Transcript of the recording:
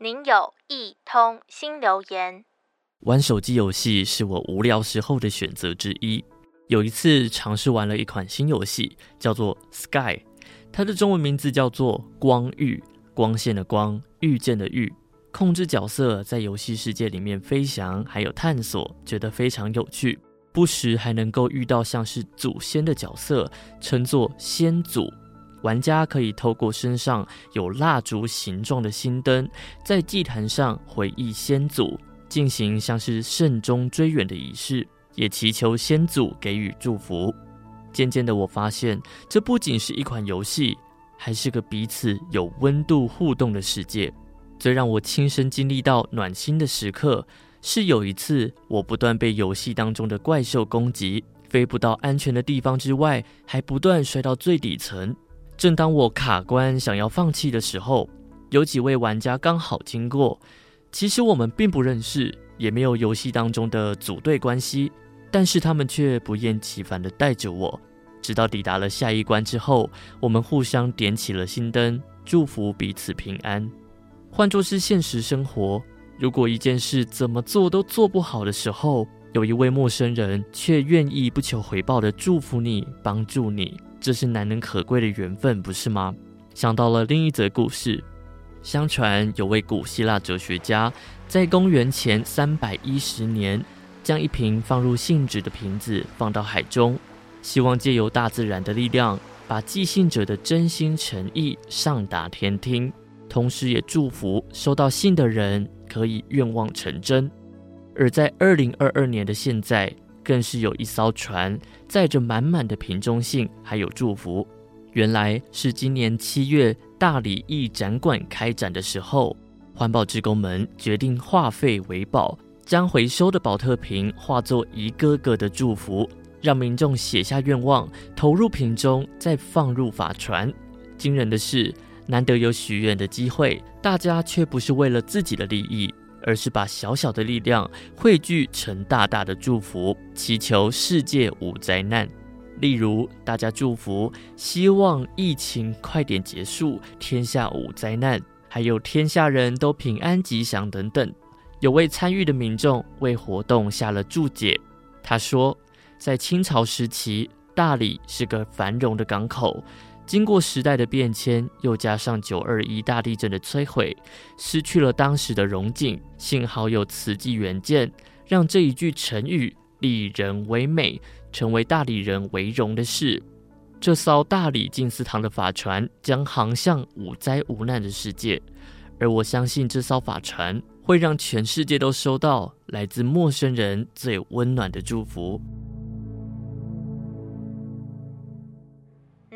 您有一通新留言。玩手机游戏是我无聊时候的选择之一。有一次尝试玩了一款新游戏，叫做 Sky，它的中文名字叫做光遇，光线的光，遇见的遇。控制角色在游戏世界里面飞翔，还有探索，觉得非常有趣。不时还能够遇到像是祖先的角色，称作先祖。玩家可以透过身上有蜡烛形状的心灯，在祭坛上回忆先祖，进行像是慎终追远的仪式，也祈求先祖给予祝福。渐渐的，我发现这不仅是一款游戏，还是个彼此有温度互动的世界。最让我亲身经历到暖心的时刻，是有一次我不断被游戏当中的怪兽攻击，飞不到安全的地方之外，还不断摔到最底层。正当我卡关想要放弃的时候，有几位玩家刚好经过。其实我们并不认识，也没有游戏当中的组队关系，但是他们却不厌其烦地带着我，直到抵达了下一关之后，我们互相点起了心灯，祝福彼此平安。换作是现实生活，如果一件事怎么做都做不好的时候，有一位陌生人却愿意不求回报的祝福你、帮助你，这是难能可贵的缘分，不是吗？想到了另一则故事，相传有位古希腊哲学家，在公元前三百一十年，将一瓶放入信纸的瓶子放到海中，希望借由大自然的力量，把寄信者的真心诚意上达天听。同时也祝福收到信的人可以愿望成真。而在二零二二年的现在，更是有一艘船载着满满的瓶中信，还有祝福。原来是今年七月大理艺展馆开展的时候，环保职工们决定化废为宝，将回收的宝特瓶化作一个个的祝福，让民众写下愿望，投入瓶中，再放入法船。惊人的是，难得有许愿的机会，大家却不是为了自己的利益，而是把小小的力量汇聚成大大的祝福，祈求世界无灾难。例如，大家祝福希望疫情快点结束，天下无灾难，还有天下人都平安吉祥等等。有位参与的民众为活动下了注解，他说，在清朝时期，大理是个繁荣的港口。经过时代的变迁，又加上九二一大地震的摧毁，失去了当时的荣景。幸好有慈济原件，让这一句成语“里仁为美”成为大理人为荣的事。这艘大理静思堂的法船将航向无灾无难的世界，而我相信这艘法船会让全世界都收到来自陌生人最温暖的祝福。